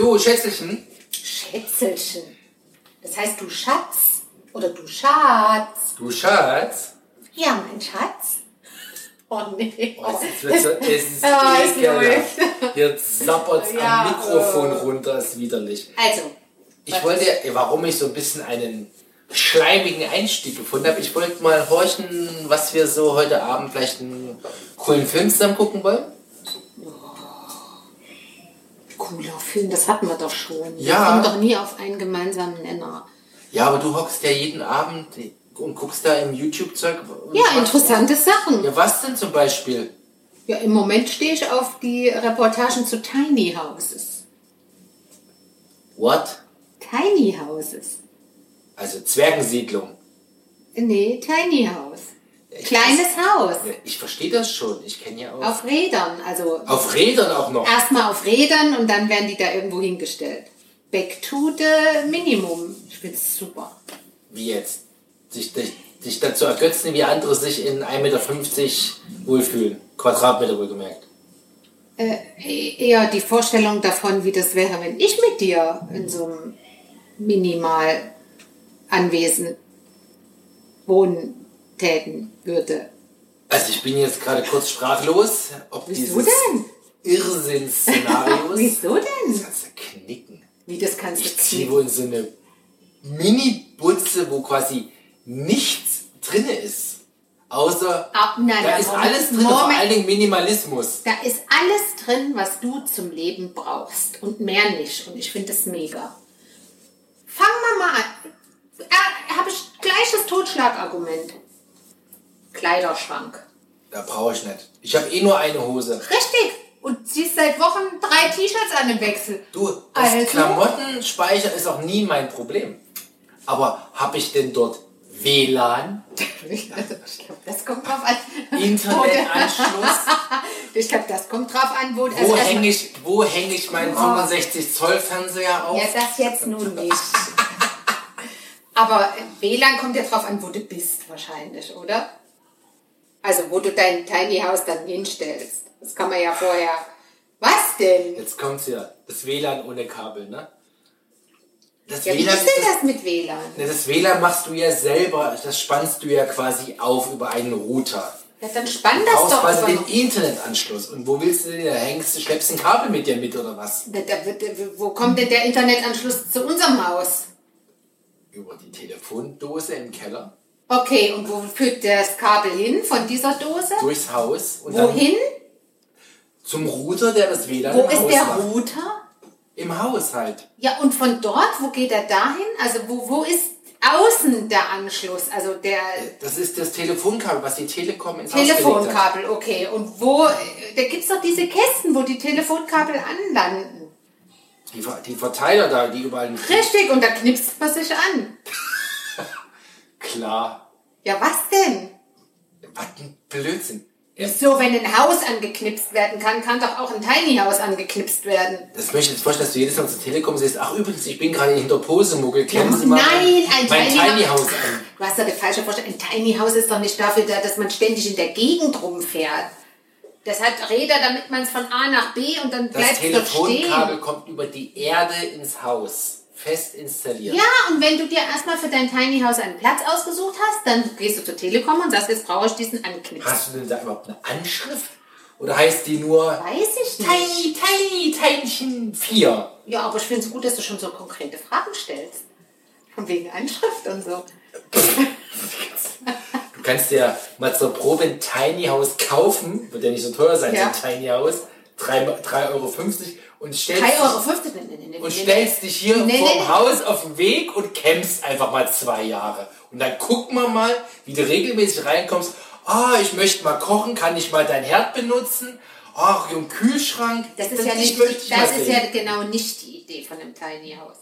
Du, Schätzelchen. Schätzelchen. Das heißt, du Schatz oder du Schatz. Du Schatz. Ja, mein Schatz. Oh nee. Oh, es, so, es ist Ah, es läuft. Hier zappert Ja, am Mikrofon äh. runter, ist widerlich. Also, Ich wollte, warum ich so ein bisschen einen schleimigen Einstieg gefunden habe, ich wollte mal horchen, was wir so heute Abend vielleicht einen coolen Film zusammen gucken wollen. Cooler Film, das hatten wir doch schon. Wir Ja. kommen doch nie auf einen gemeinsamen Nenner. Ja, aber du hockst ja jeden Abend und guckst da im YouTube-Zeug. Ja, was- interessante Sachen. Ja, was denn zum Beispiel? Ja, im Moment stehe ich auf die Reportagen zu Tiny Houses. What? Tiny Houses. Also Zwergensiedlung. Nee, Tiny House. Kleines Haus. Ich verstehe das schon. Ich kenne ja auch. Auf Rädern. Also Auf Rädern auch noch. erstmal auf Rädern und dann werden die da irgendwo hingestellt. Back to the Minimum. Ich find's super. Wie jetzt? Sich, sich, sich dazu ergötzen, wie andere sich in 1,50 Meter wohlfühlen. Quadratmeter wohlgemerkt. Äh, eher die Vorstellung davon, wie das wäre, wenn ich mit dir in so einem Minimalanwesen wohnen täten würde. Also ich bin jetzt gerade kurz sprachlos, ob Wieso dieses denn? Irrsinn-Szenarios. Wieso denn? Das kannst du knicken. Wie das kannst Ich du ziehe ziehen? wohl in so eine Mini-Butze, wo quasi nichts drin ist. Außer, Ah, nein, da nein, ist Moment, alles drin, vor Moment. allen Dingen Minimalismus. Da ist alles drin, was du zum Leben brauchst und mehr nicht. Und ich finde das mega. Fangen wir mal an. Äh, Habe ich gleich das Totschlagargument. Kleiderschrank. Da brauche ich nicht. Ich habe eh nur eine Hose. Richtig. Und ziehst seit Wochen drei T-Shirts an im Wechsel. Du, das Also? Klamottenspeicher ist auch nie mein Problem. Aber habe ich denn dort WLAN, Ich glaube, das kommt drauf an. Internetanschluss? Ich glaube, das kommt drauf an, wo. Wo also hänge ich, wo häng ich meinen 65 Zoll Fernseher auf? Ja, das jetzt nun nicht. Aber WLAN kommt ja drauf an, wo du bist, wahrscheinlich, oder? Also, wo du dein Tiny House dann hinstellst. Das kann man ja vorher. Was denn? Jetzt kommt's ja. Das WLAN ohne Kabel, ne? Das Ja, wie WLAN ist denn das, das mit WLAN? ne, das WLAN machst du ja selber, das spannst du ja quasi auf über einen Router. Ja, dann spann Du das doch. quasi den Internetanschluss. Und wo willst du denn? Da hängst du, schleppst ein Kabel mit dir mit oder was? Da- da wird- Wo kommt denn der Internetanschluss zu unserem Haus? Über die Telefondose im Keller, Okay, und wo führt das Kabel hin von dieser Dose? durchs Haus und Wohin? zum Router, der das WLAN Wo ist der macht. Router? Im Haus halt. Ja, und von dort, wo geht er dahin? Also wo, wo ist außen der Anschluss? Also der Das ist das Telefonkabel, was die Telekom ins Haus gelegt hat. Telefonkabel, okay. Und wo, da gibt es doch diese Kästen, wo die Telefonkabel anlanden. Die, die Verteiler da, die überall... Richtig, und da knipst man sich an. Klar. Ja, was denn? Was ein Blödsinn. So, wenn ein Haus angeknipst werden kann, kann doch auch ein Tiny House angeknipst werden. Das möchte ich jetzt vorstellen, dass du jedes Mal zur Telekom siehst. Ach übrigens, ich bin gerade hinter Posemuggel. Kennen Ja, Sie mal nein, ein mein Tiny Tiny House. An? Du hast ja die falsche Vorstellung. Ein Tiny House ist doch nicht dafür da, dass man ständig in der Gegend rumfährt. Das hat Räder, damit man es von A nach B und dann Das bleibt es dort stehen. Telefonkabel kommt über die Erde ins Haus. Fest installiert. Ja, und wenn du dir erstmal für dein Tiny House einen Platz ausgesucht hast, dann gehst du zur Telekom und sagst, jetzt brauche ich diesen Anknipsen. Hast du denn da überhaupt eine Anschrift? Oder heißt die nur Weiß ich. Tiny, Tiny, Teinchen 4? Ja, aber ich finde es gut, dass du schon so konkrete Fragen stellst. Von wegen Anschrift und so. Du kannst dir mal zur Probe ein Tiny House kaufen. Wird ja nicht so teuer sein, Ja. so ein Tiny House. 3,50 Euro und stellst 3,50 dich Euro. Nee, nee, und stellst dich hier Nee, vorm nee. Haus auf den Weg und campst einfach mal zwei Jahre. Und dann gucken wir mal, wie du regelmäßig reinkommst. Ah, ich möchte mal kochen, kann ich mal dein Herd benutzen? Ach, im Kühlschrank. Das ist ja ich nicht, ich das ist ja genau nicht die Idee von einem Tiny House.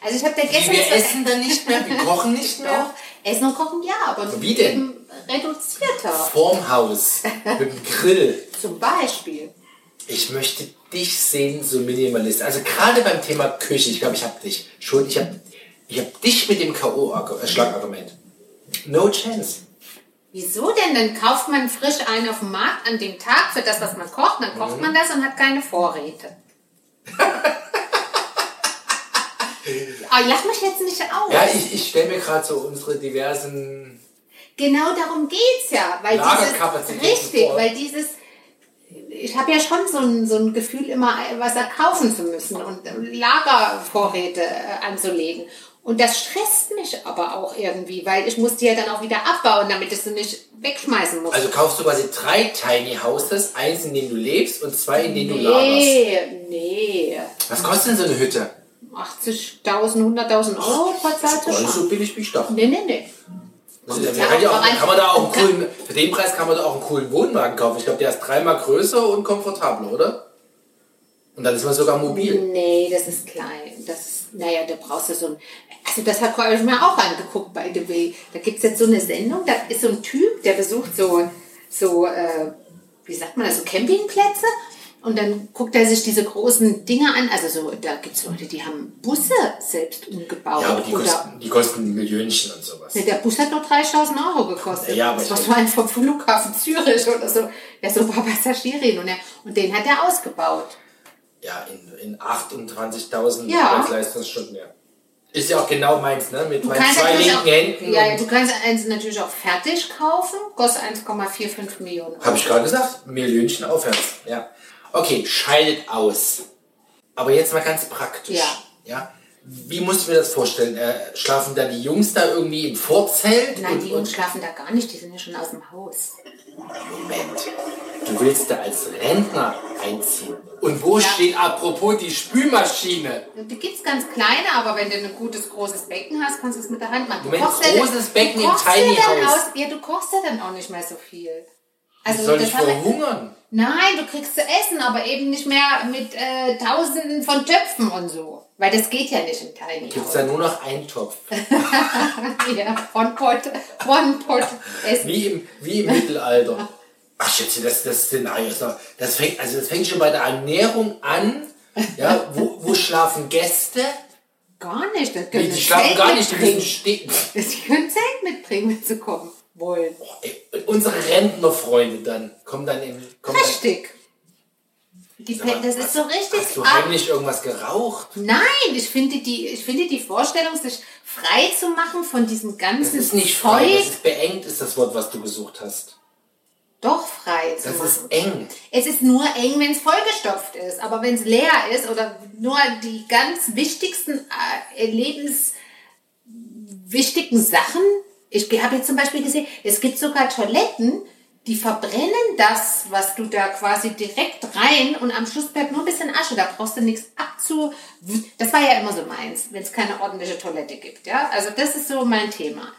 Also ich habe da gestern... wir essen dann nicht mehr, wir kochen nicht mehr. Doch, Essen und Kochen ja, aber Wie denn? reduzierter. Vorm Haus, mit dem Grill. Zum Beispiel. Ich möchte dich sehen, so Minimalist. Also gerade beim Thema Küche, ich glaube, ich habe dich schon, ich habe ich hab dich mit dem K.O.-Schlagargument. No chance. Wieso denn? Dann kauft man frisch einen auf dem Markt an dem Tag für das, was man kocht, dann Mhm. kocht man das und hat keine Vorräte. Ah, lach mich jetzt nicht aus. Ja, ich, ich stelle mir gerade so unsere diversen. Genau darum geht's ja. Weil dieses, richtig, vor. weil dieses, ich habe ja schon so ein, so ein Gefühl, immer was kaufen zu müssen und Lagervorräte äh, anzulegen. Und das stresst mich aber auch irgendwie, weil ich muss die ja dann auch wieder abbauen, damit ich sie nicht wegschmeißen muss. Also kaufst du quasi drei Tiny Houses, eins in dem du lebst und zwei in denen du lagerst. nee, nee. Was kostet denn so eine Hütte? 80.000, 100.000 Euro pro Zeit War nicht so billig wie ich dachte. Nee, nee, nee. Also, kann, ja auch auch, rein. kann man da auch einen coolen, für den Preis kann man da auch einen coolen Wohnwagen kaufen. Ich glaube, der ist dreimal größer und komfortabler, oder? Und dann ist man sogar mobil. Nee, das ist klein. Das ist, naja, da brauchst du so ein. Also, das habe ich mir auch angeguckt bei The Way. Da gibt es jetzt so eine Sendung, da ist so ein Typ, der besucht so, so äh, wie sagt man das, so Campingplätze. Und dann guckt er sich diese großen Dinge an. Also, so, da gibt es Leute, die haben Busse selbst umgebaut. Ja, aber die Oder, kosten, die kosten Millionchen und sowas. Nee, der Bus hat nur 3000 Euro gekostet. Ja, aber das war so ein vom Flughafen Zürich oder so. Der so war Passagierin und, er, und den hat er ausgebaut. Ja, in, in 28.000 Ja. Arbeitsleistungsstunden, ja. Ist ja auch genau meins, ne? Mit Du meinen zwei linken auch, Händen. ja, du kannst eins natürlich auch fertig kaufen, kostet 1,45 Millionen. Euro. Habe ich gerade gesagt, Millionchen aufwärts. Ja. Okay, scheidet aus. Aber jetzt mal ganz praktisch. Ja. ja? Wie muss ich mir das vorstellen? Äh, schlafen da die Jungs da irgendwie im Vorzelt? Nein, und, die Jungs schlafen da gar nicht, die sind ja schon aus dem Haus. Moment. Du willst da als Rentner einziehen. Und wo Ja. steht apropos die Spülmaschine? Die gibt's ganz kleine, aber wenn du ein gutes großes Becken hast, kannst du es mit der Hand machen. Du Moment, kochst ja großes Becken im Tiny House. Ja, du kochst ja dann auch nicht mehr so viel. Also Soll ich haben wir- verhungern? Nein, du kriegst zu essen, aber eben nicht mehr mit äh, tausenden von Töpfen und so. Weil das geht ja nicht im Tiny Gibt es da nur noch einen Topf? Ja, One Pot, One Pot Essen. Wie im, wie im Mittelalter. Ach Schätze, das, das Szenario ist doch, das fängt, also das fängt schon bei der Ernährung an. Ja, wo, wo schlafen Gäste? Gar nicht. Das Die, können die ein schlafen gar nicht, die können Zelt mitbringen, wenn sie kommen wollen. Ey, und Unsere Rentnerfreunde dann kommen dann in. Kommen dann, Richtig. Die Pe- das ist so richtig. Hast du heimlich irgendwas geraucht? Nein, ich finde die, ich finde die Vorstellung, sich frei zu machen von diesem Das ganzen ist nicht frei, Zeug, das ist beengt, ist das Wort, was du gesucht hast. doch frei zu Das machen. ist eng. Es ist nur eng, wenn es vollgestopft ist. Aber wenn es leer ist oder nur die ganz wichtigsten äh, lebenswichtigen Sachen. Ich habe jetzt zum Beispiel gesehen, es gibt sogar Toiletten, die verbrennen das, was du da quasi direkt rein und am Schluss bleibt nur ein bisschen Asche. Da brauchst du nichts abzu. Das war ja immer so meins, wenn es keine ordentliche Toilette gibt. Ja, also das ist so mein Thema.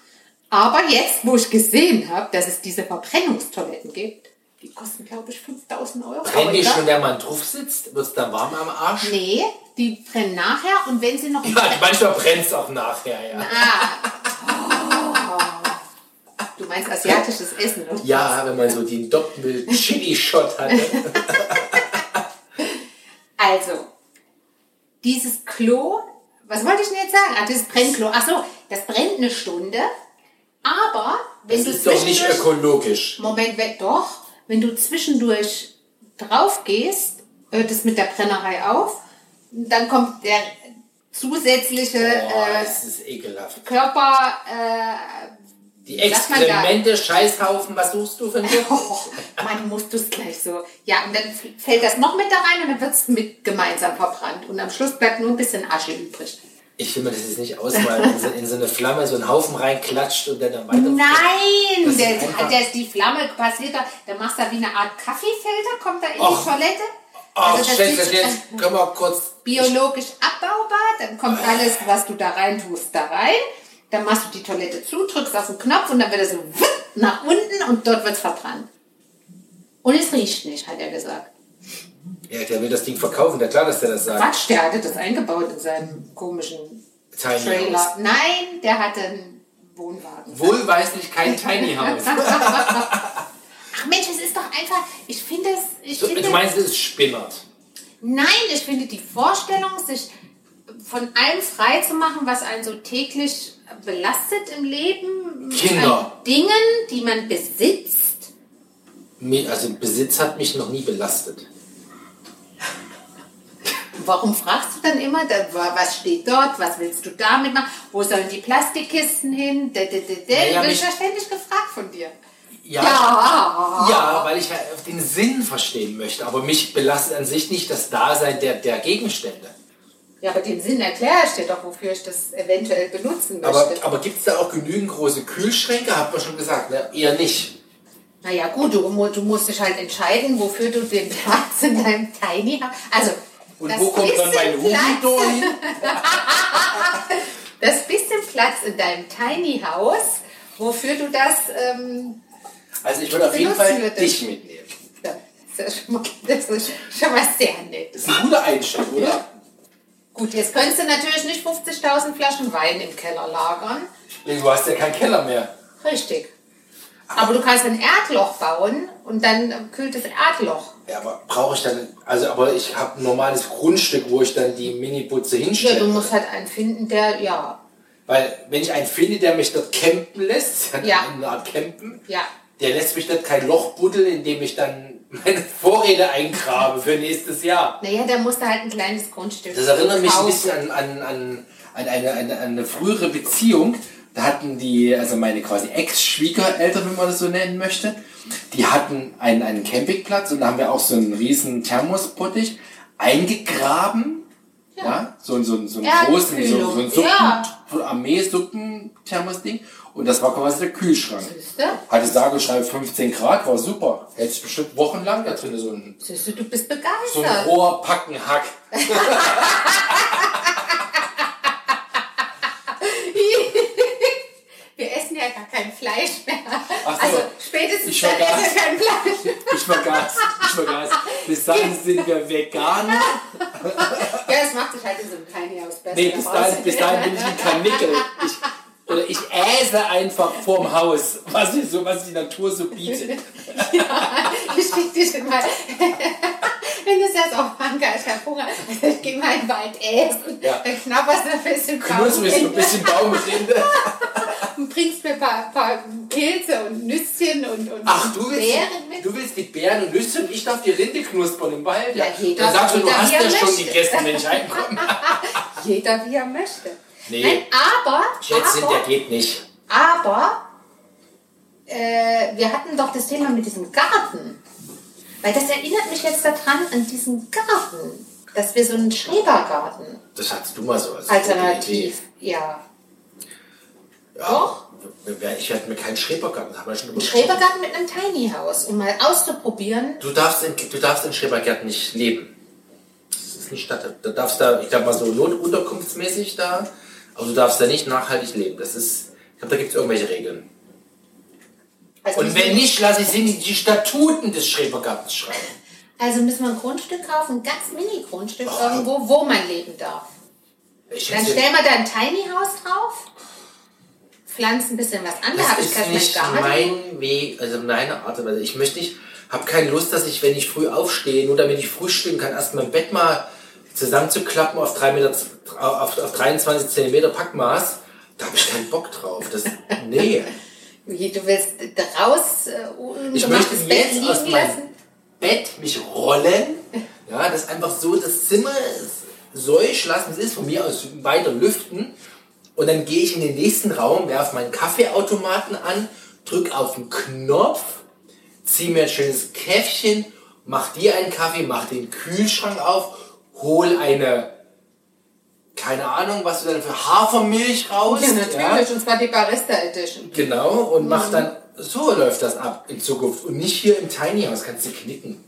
Aber jetzt, wo ich gesehen habe, dass es diese Verbrennungstoiletten gibt, die kosten, glaube ich, 5000 Euro. Brennt Aber die schon, der man drauf sitzt? Wird es dann warm am Arsch? Nee, die brennen nachher und wenn sie noch... Ja, manchmal brennt es auch nachher, ja. Du meinst asiatisches Essen, oder? Ja, wenn man so den Doppel-Chili-Shot hatte. Also, dieses Klo, was wollte ich denn jetzt sagen? Ah, dieses Brennklo. Ach so, das brennt eine Stunde, aber wenn Das du ist doch nicht ökologisch. Moment, wenn- doch, wenn du zwischendurch drauf gehst, hört es mit der Brennerei auf, dann kommt der zusätzliche Boah, äh, das. Körper... Äh, Die? Exkremente, Scheißhaufen, was suchst du für ein Oh, man muss das gleich so. Ja, und dann fällt das noch mit da rein und dann wird es mit gemeinsam verbrannt. Und am Schluss bleibt nur ein bisschen Asche übrig. Ich will mir das jetzt nicht ausmalen, in so eine Flamme so einen Haufen reinklatscht und dann dann weiter. Nein, der, einfach- der, die Flamme passiert da, da machst du da wie eine Art Kaffeefilter, kommt da in Och. die Toilette. Ach, Also das jetzt, können wir kurz. biologisch abbaubar, dann kommt alles, was du da rein tust, da rein. Dann machst du die Toilette zu, drückst auf den Knopf und dann wird er so nach unten und dort wird es verbrannt. Und es riecht nicht, hat er gesagt. Ja, der will das Ding verkaufen, der klar, dass der das sagt. Quatsch, der hatte das eingebaut in seinem komischen Tiny Trailer. House. Nein, der hatte einen Wohnwagen. Wohlweislich kein Tiny House. Ach Mensch, es ist doch einfach, ich finde es, ich Du, finde, du meinst, es ist spinnert. nein, ich finde die Vorstellung, sich von allem frei zu machen, was einen so täglich belastet im Leben, Kinder. an Dingen, die man besitzt. Also Besitz hat mich noch nie belastet. warum fragst du dann immer, was steht dort, was willst du damit machen, wo sollen die Plastikkisten hin? Da, da, da, da. Naja, Wird mich- ja ständig gefragt von dir. Ja, Ja. ja, weil ich halt den Sinn verstehen möchte. Aber mich belastet an sich nicht das Dasein der, der Gegenstände. Ja, aber den Sinn erkläre ich dir doch, wofür ich das eventuell benutzen möchte. Aber, aber gibt es da auch genügend große Kühlschränke? Hat man schon gesagt, ne? Eher nicht. naja, gut, du, du musst dich halt entscheiden, wofür du den Platz in deinem Tiny House. Also, Und das wo kommt dann mein Humidor hin? Das bisschen Platz in deinem Tiny House, wofür du das. Ähm, Also ich würde auf jeden Fall wir das. dich mitnehmen. ja, das, ist schon mal, das ist schon mal sehr nett. Das ist ein guter Einstieg, oder? Gut, jetzt könntest du natürlich nicht 50.000 Flaschen Wein im Keller lagern. Du hast ja keinen Keller mehr. Richtig. Aber du kannst ein Erdloch bauen und dann kühlt das Erdloch. Ja, aber brauche ich dann, also aber ich habe ein normales Grundstück, wo ich dann die Mini-Butze Ja, hinstelle. du musst halt einen finden, der, ja, Weil wenn ich einen finde, der mich dort campen lässt, Ja. eine Art Campen, ja. Der lässt mich dort kein Loch buddeln, in dem ich dann meine Vorräte eingrabe für nächstes Jahr. Naja, da musst du halt ein kleines Grundstück Das erinnert mich ein bisschen an, an, an, an, eine, an eine frühere Beziehung. Da hatten die, also meine quasi Ex-Schwiegereltern, wenn man das so nennen möchte, die hatten einen, einen Campingplatz und da haben wir auch so einen riesen Thermosbottich eingegraben. Ja, so, so, so einen großen, so, so einen Suppen, Ja. Armee-Suppen-Thermos-Ding. Und das war quasi der Kühlschrank. Siehste? Hatte und schreibe 15 Grad, war super. Hätte ich bestimmt wochenlang da drin so ein, Siehst du, bist so ein begeistert. roher Packenhack. Wir essen ja gar kein Fleisch mehr. Ach so. Also spätestens Ich dann essen wir kein Fleisch. Ich vergaß, ich vergaß. Bis dahin sind wir Veganer. Ja, das macht sich halt in so einem Tiny House besser. Nee, bis dahin, bis dahin bin ich ein Kanickel. Ich, äse einfach vorm Haus, was, ich so, was die Natur so bietet. Ich schick dich mal. Wenn du sagst, oh Mann, ich hab Hunger, ich geh mal in den Wald essen. Ja. Dann knabberst du ein bisschen Knusprig so ein bisschen Baumrinde. und bringst mir ein paar, paar Pilze und Nüsschen und, und Ach, du willst, Beeren mit. du willst mit Beeren und Nüsse und ich darf die Rinde knuspern im Wald. Ja, jeder- Dann sagst du, du hast wie er ja schon möchte. gegessen, wenn ich reinkomme. Jeder wie er möchte. Nee. Nein, aber, Schätzchen, aber, der geht nicht. Aber äh, wir hatten doch das Thema mit diesem Garten. Weil das erinnert mich jetzt daran an diesen Garten, dass wir so einen Schrebergarten Das hattest du mal so als alternativ, ja. Ja, Doch. Ich werde mir keinen Schrebergarten, haben schon Ein Schrebergarten mit einem Tiny House, um mal auszuprobieren. Du darfst in, du darfst in Schrebergärten nicht leben. Das ist nicht statt. Du darfst da, ich glaube mal so notunterkunftsmäßig da, aber du darfst da nicht nachhaltig leben. Das ist, ich glaube, da gibt es irgendwelche Regeln. Also Und wenn nicht, lasse ich sie in die Statuten des Schrebergartens schreiben. Also müssen wir ein Grundstück kaufen, ein ganz Mini-Grundstück Oh. irgendwo, wo man leben darf. Ich Dann stellen wir da ein Tiny House drauf, pflanzen ein bisschen was an, da das habe ich ist gleich nicht mein Garten. mein Weg, also meine Art und Weise. Ich möchte nicht, habe keine Lust, dass ich, wenn ich früh aufstehe, nur damit ich frühstücken kann, erst mein Bett mal zusammenzuklappen auf, 3 Meter, auf, auf 23 Zentimeter Packmaß. Da habe ich keinen Bock drauf. Das, nee. Wie, du willst raus äh, Ich möchte ungemachtes Bett jetzt aus meinem lassen? Bett mich rollen. Ja, das einfach so das Zimmer seuch lassen, es ist von mir aus weiter lüften. Und dann gehe ich in den nächsten Raum, werfe meinen Kaffeeautomaten an, drück auf den Knopf, ziehe mir ein schönes Käffchen, mach dir einen Kaffee, mach den Kühlschrank auf, hol eine, keine Ahnung, was du dann für Hafermilch raus. Ja, natürlich, und zwar die Barista Edition. Genau, und Mhm. mach dann, so läuft das ab in Zukunft. Und nicht hier im Tiny House, kannst du knicken.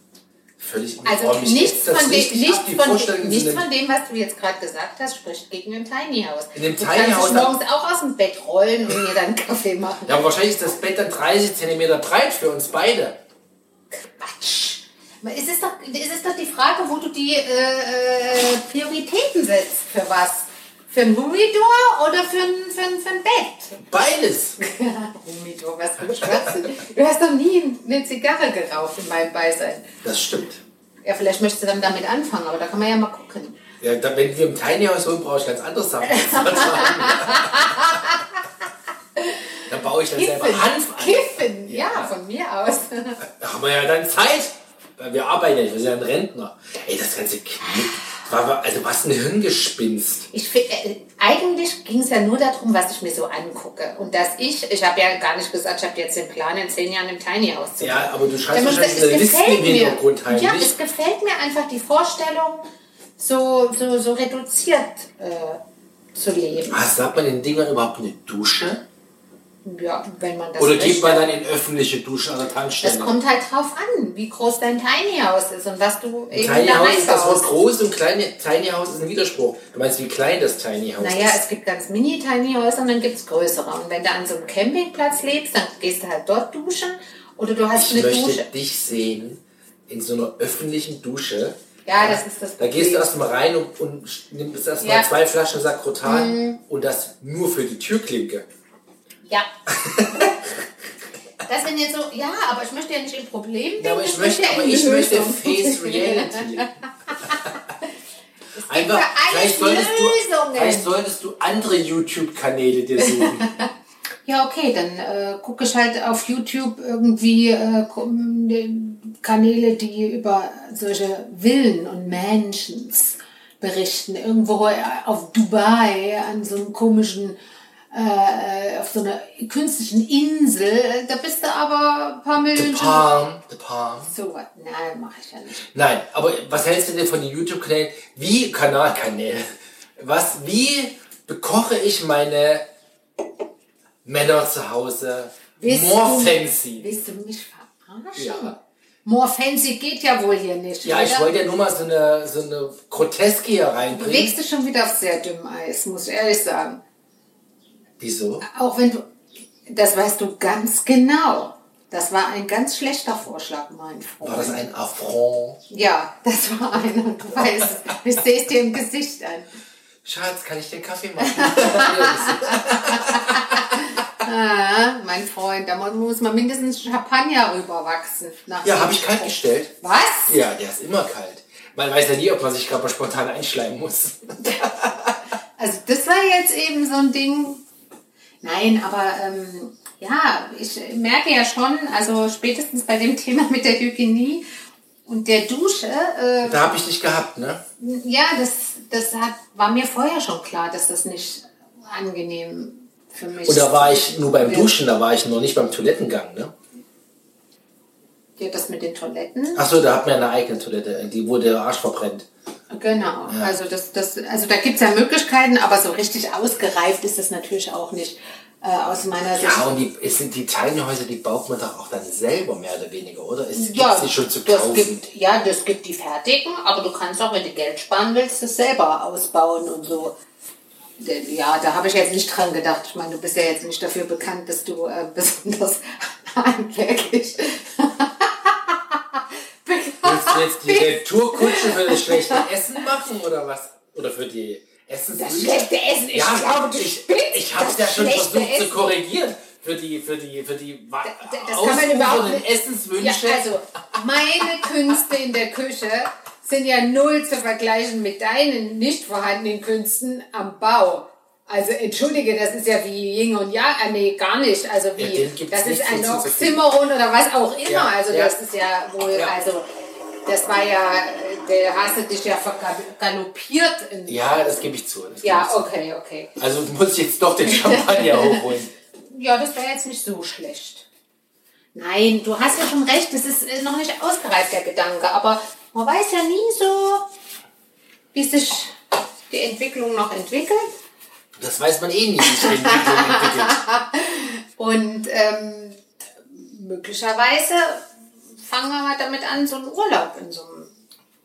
Völlig Also nichts, das von, dem, richtig nichts, von, nichts von dem, was du jetzt gerade gesagt hast, spricht gegen ein Tiny House. In dem du Tiny kannst House morgens auch aus dem Bett rollen und mir dann einen Kaffee machen. Ja, aber wahrscheinlich ist das Bett dann 30 cm breit für uns beide. Quatsch. Es ist, doch, es ist doch die Frage, wo du die äh, äh, Prioritäten setzt. Für was? Für ein Humidor oder für ein, für ein, für ein Bett? Beides. Humidor, was für ein Schwachsinn. Du hast doch nie eine Zigarre geraucht in meinem Beisein. Das stimmt. Ja, vielleicht möchtest du dann damit anfangen, aber da kann man ja mal gucken. Ja, da, wenn wir im Tiny House holen, brauche ich ganz andere Sachen. dann baue ich dann selber Kiffen, Hanf an. Kiffen, ja, von mir aus. Da haben wir ja dann Zeit. Wir arbeiten ja nicht, wir sind ja ein Rentner. Ey, das ganze Knick, War, also was ein Hirngespinst. Ich äh, eigentlich ging es ja nur darum, was ich mir so angucke. Und dass ich, ich habe ja gar nicht gesagt, ich habe jetzt den Plan, in zehn Jahren im Tiny House zu Ja, aber du schreibst wahrscheinlich eine Liste im. Hintergrund Ja, heimlich. es gefällt mir einfach die Vorstellung, so, so, so reduziert äh, zu leben. Was, sagt man den Dingern überhaupt eine Dusche? Ja, wenn man das Oder möchte. geht man dann in öffentliche Duschen an der Tankstelle? Das kommt halt drauf an, wie groß dein Tiny House ist und was du eben Tiny da House ist das Wort groß und kleine Tiny House ist ein Widerspruch. Du meinst, wie klein das Tiny House Naja, ist? es gibt ganz mini-tiny Häuser und dann gibt es größere. Und wenn du an so einem Campingplatz lebst, dann gehst du halt dort duschen oder du hast Ich eine möchte Dusche. dich sehen in so einer öffentlichen Dusche. Ja, das ist das Da gehst du Problem. erstmal rein und, und nimmst erstmal Ja. Mhm. zwei Flaschen Sakrotan und das nur für die Türklinke. Ja. Das sind jetzt so, ja, aber ich möchte ja nicht im Problem Ja, aber ich möchte, aber ich möchte. Face Reality. Einfach, vielleicht solltest, du, vielleicht solltest du andere YouTube-Kanäle dir suchen. Ja, okay, dann äh, gucke ich halt auf YouTube irgendwie äh, äh, Kanäle, die über solche Villen und Mansions berichten. Irgendwo äh, auf Dubai an so einem komischen, äh, auf so einer künstlichen Insel. Da bist du aber ein paar The Millionen. Palm, The Palm. So was. Nein, mache ich ja nicht. Nein, aber was hältst du denn von den YouTube-Kanälen? Wie, Kanalkanäle, was, wie bekoche ich meine Männer zu Hause Willst more du- fancy? Willst du mich verarschen? Ja. More fancy geht ja wohl hier nicht. Ja, ich oder? wollte ja nur mal so eine, so eine Groteske hier Du reinbringen. legst dich schon wieder auf sehr dünnem Eis, muss ich ehrlich sagen. Wieso? Auch wenn du, das weißt du ganz genau. Das war ein ganz schlechter Vorschlag, mein Freund. War das ein Affront? Ja, das war einer. Und du weißt. Ich sehe es dir im Gesicht an. Schatz, kann ich den Kaffee machen? Ah, mein Freund, da mu- muss man mindestens Champagner rüberwachsen. ja, habe ich kalt gestellt. Was? Ja, der ist immer kalt. Man weiß ja nie, ob man sich gerade spontan einschleimen muss. Also das war jetzt eben so ein Ding. Nein, aber ähm, ja, ich merke ja schon, also spätestens bei dem Thema mit der Hygienie und der Dusche, äh, Da habe ich dich gehabt, ne? ja, das, das hat, war mir vorher schon klar, dass das nicht angenehm für mich Und da war ich nur beim. Duschen, da war ich noch nicht beim Toilettengang, ne? Ja, das mit den Toiletten. Achso, da hat man eine eigene Toilette, die wurde der Arsch verbrennt. Genau, also das, das, also da gibt es ja Möglichkeiten, aber so richtig ausgereift ist das natürlich auch nicht äh, aus meiner Sicht. Ja, und die, es sind die Tiny Häuser, die baut man doch auch dann selber mehr oder weniger, oder? Es gibt Ja, sie schon zu das kaufen. gibt, ja, das gibt die fertigen, aber du kannst auch, wenn du Geld sparen willst, das selber ausbauen und so. Ja, da habe ich jetzt nicht dran gedacht. Ich meine, du bist ja jetzt nicht dafür bekannt, dass du äh, besonders handwerklich jetzt die Retourkutsche für das schlechte Essen machen oder was? Oder für die Essenswünsche? Das schlechte Essen, ich ja, glaube, du ich, spinnst. ich habe Das ja schon versucht zu Essen. korrigieren. Für die, für die, für die wa- das kann man überhaupt ausufernden nicht- Essenswünsche. Ja, also meine Künste in der Küche sind ja null zu vergleichen mit deinen nicht vorhandenen Künsten am Bau. Also entschuldige, das ist ja wie Yin und Yang, ah, nee, gar nicht. Also wie, Ja, das ist ein. Oxymoron oder was auch immer. Ja, also ja. das ist ja wohl, Ja. also das war ja, der hast du dich ja vergaloppiert. Ja, das gebe ich zu. ja, ich zu. okay, okay. Also muss ich jetzt doch den Champagner hochholen. Ja, das wäre jetzt nicht so schlecht. Nein, du hast ja schon recht, das ist äh, noch nicht ausgereift, der Gedanke. Aber man weiß ja nie so, wie sich die Entwicklung noch entwickelt. Das weiß man eh nie, wie sich die Entwicklung entwickelt. Und ähm, möglicherweise fangen wir halt damit an, so einen Urlaub in so einem.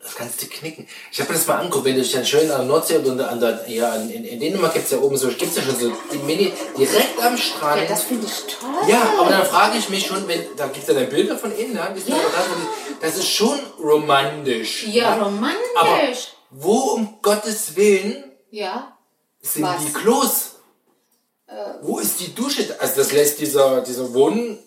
Das kannst du knicken. Ich habe mir das mal angeguckt, wenn du dich dann schön an der Nordsee und an der, ja, in, in Dänemark gibt es ja oben so, gibt es ja schon so die Mini, direkt am Strand. Ja, das finde ich toll. Ja, aber dann frage ich mich schon, wenn, da gibt es ja dann Bilder von innen, ja, Ja. das ist schon romantisch. Ja, romantisch. Aber wo um Gottes Willen ja. sind Was? Äh. die Klos? wo ist die Dusche? Also das lässt dieser, dieser Wohn,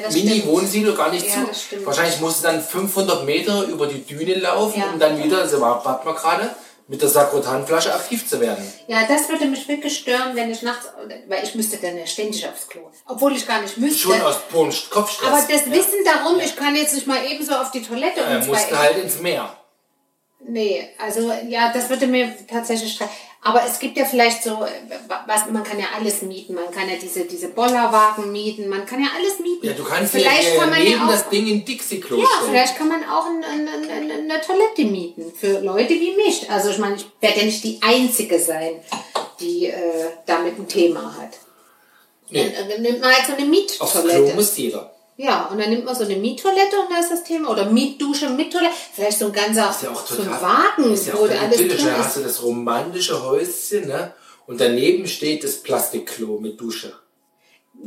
Ja. Mini-Wohnsilo gar nicht Ja, zu. Wahrscheinlich musst du dann 500 Meter über die Düne laufen, Ja. um dann wieder, so war hat man gerade, mit der Sakrotanflasche aktiv zu werden. Ja, das würde mich wirklich stören, wenn ich nachts, weil ich müsste dann ja ständig aufs Klo. Obwohl ich gar nicht müsste. Schon aus puren Kopfstress. Aber das Wissen darum, ich kann jetzt nicht mal ebenso auf die Toilette er und musste halt ins Meer. Nee, also ja, das würde mir tatsächlich streiten. Aber es gibt ja vielleicht so, äh, was, man kann ja alles mieten. Man kann ja diese, diese Bollerwagen mieten, man kann ja alles mieten. Ja, du kannst vielleicht ja kann man neben ja auch, das Ding in Dixie-Klo Ja, stellen. vielleicht kann man auch ein, ein, ein, ein, eine Toilette mieten für Leute wie mich. Also ich meine, ich werde ja nicht die Einzige sein, die äh, damit ein Thema hat. Nee. Dann, dann nimmt man halt so eine Aufs Klo Miettoilette. muss jeder. Ja, und dann nimmt man so eine Miettoilette und da ist das Thema. Oder Mietdusche mit Toilette. Vielleicht so ein ganzer Ist ja auch so total. ein Wagen, ist ja wo alles drin Da hast ist. du das romantische Häuschen, ne? Und daneben steht das Plastikklo mit Dusche.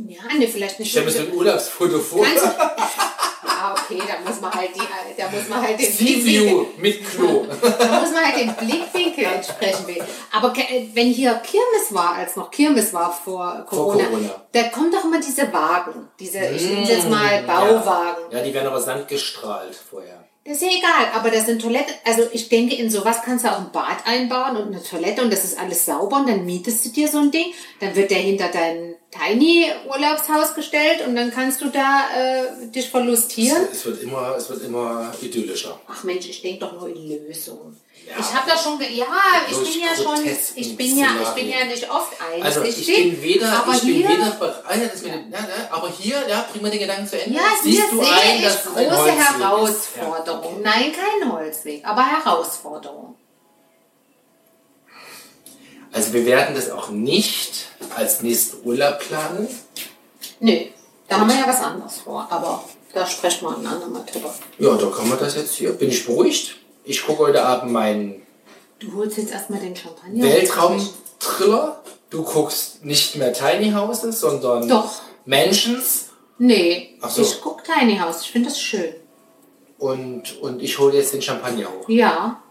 Ja, ne, vielleicht nicht. Ich stelle mir so ein Urlaubsfoto vor. Ganz- ja, okay, da muss man halt die, da muss man halt den Sea Blickwinkel, View mit Klo. da muss man halt den Blickwinkel entsprechen wählen. Aber wenn hier Kirmes war, als noch Kirmes war vor Corona, Corona. da kommt doch immer diese Wagen, diese, ich nenne es jetzt mal Bauwagen. Ja, die werden aber sandgestrahlt vorher. Das ist ja egal, aber das sind Toiletten. Also ich denke, in sowas kannst du auch ein Bad einbauen und eine Toilette und das ist alles sauber und dann mietest du dir so ein Ding. Dann wird der hinter dein Tiny-Urlaubshaus gestellt und dann kannst du da äh, dich verlustieren. Es wird immer, es wird immer idyllischer. Ach Mensch, ich denke doch nur in Lösungen. Ja. Ich habe da schon, ge ja, ich bin ja schon, ich bin ja, ich bin ja nicht oft Also einsichtig. ich bin weder, aber ich bin hier, weder bereit, das mit dem, ja, ne, aber hier, ja, bring mal den Gedanken zu Ende. ja, Siehst du sehe ein, ich dass ein große Holzweg? Herausforderung. Ja, okay. Nein, kein Holzweg, aber Herausforderung. Also wir werden das auch nicht als nächsten Urlaub planen. Nö, da haben wir ja was anderes vor, aber da sprechen wir ein andermal drüber. Ja, da kann man das jetzt hier. Bin ich beruhigt? Ich gucke heute Abend meinen Du holst jetzt erstmal den Champagner. Weltraum-Thriller. Du guckst nicht mehr Tiny Houses, sondern Doch. Mansions. Nee, Ach so. ich guck Tiny House, ich finde das schön. Und, und ich hole jetzt den Champagner hoch. Ja.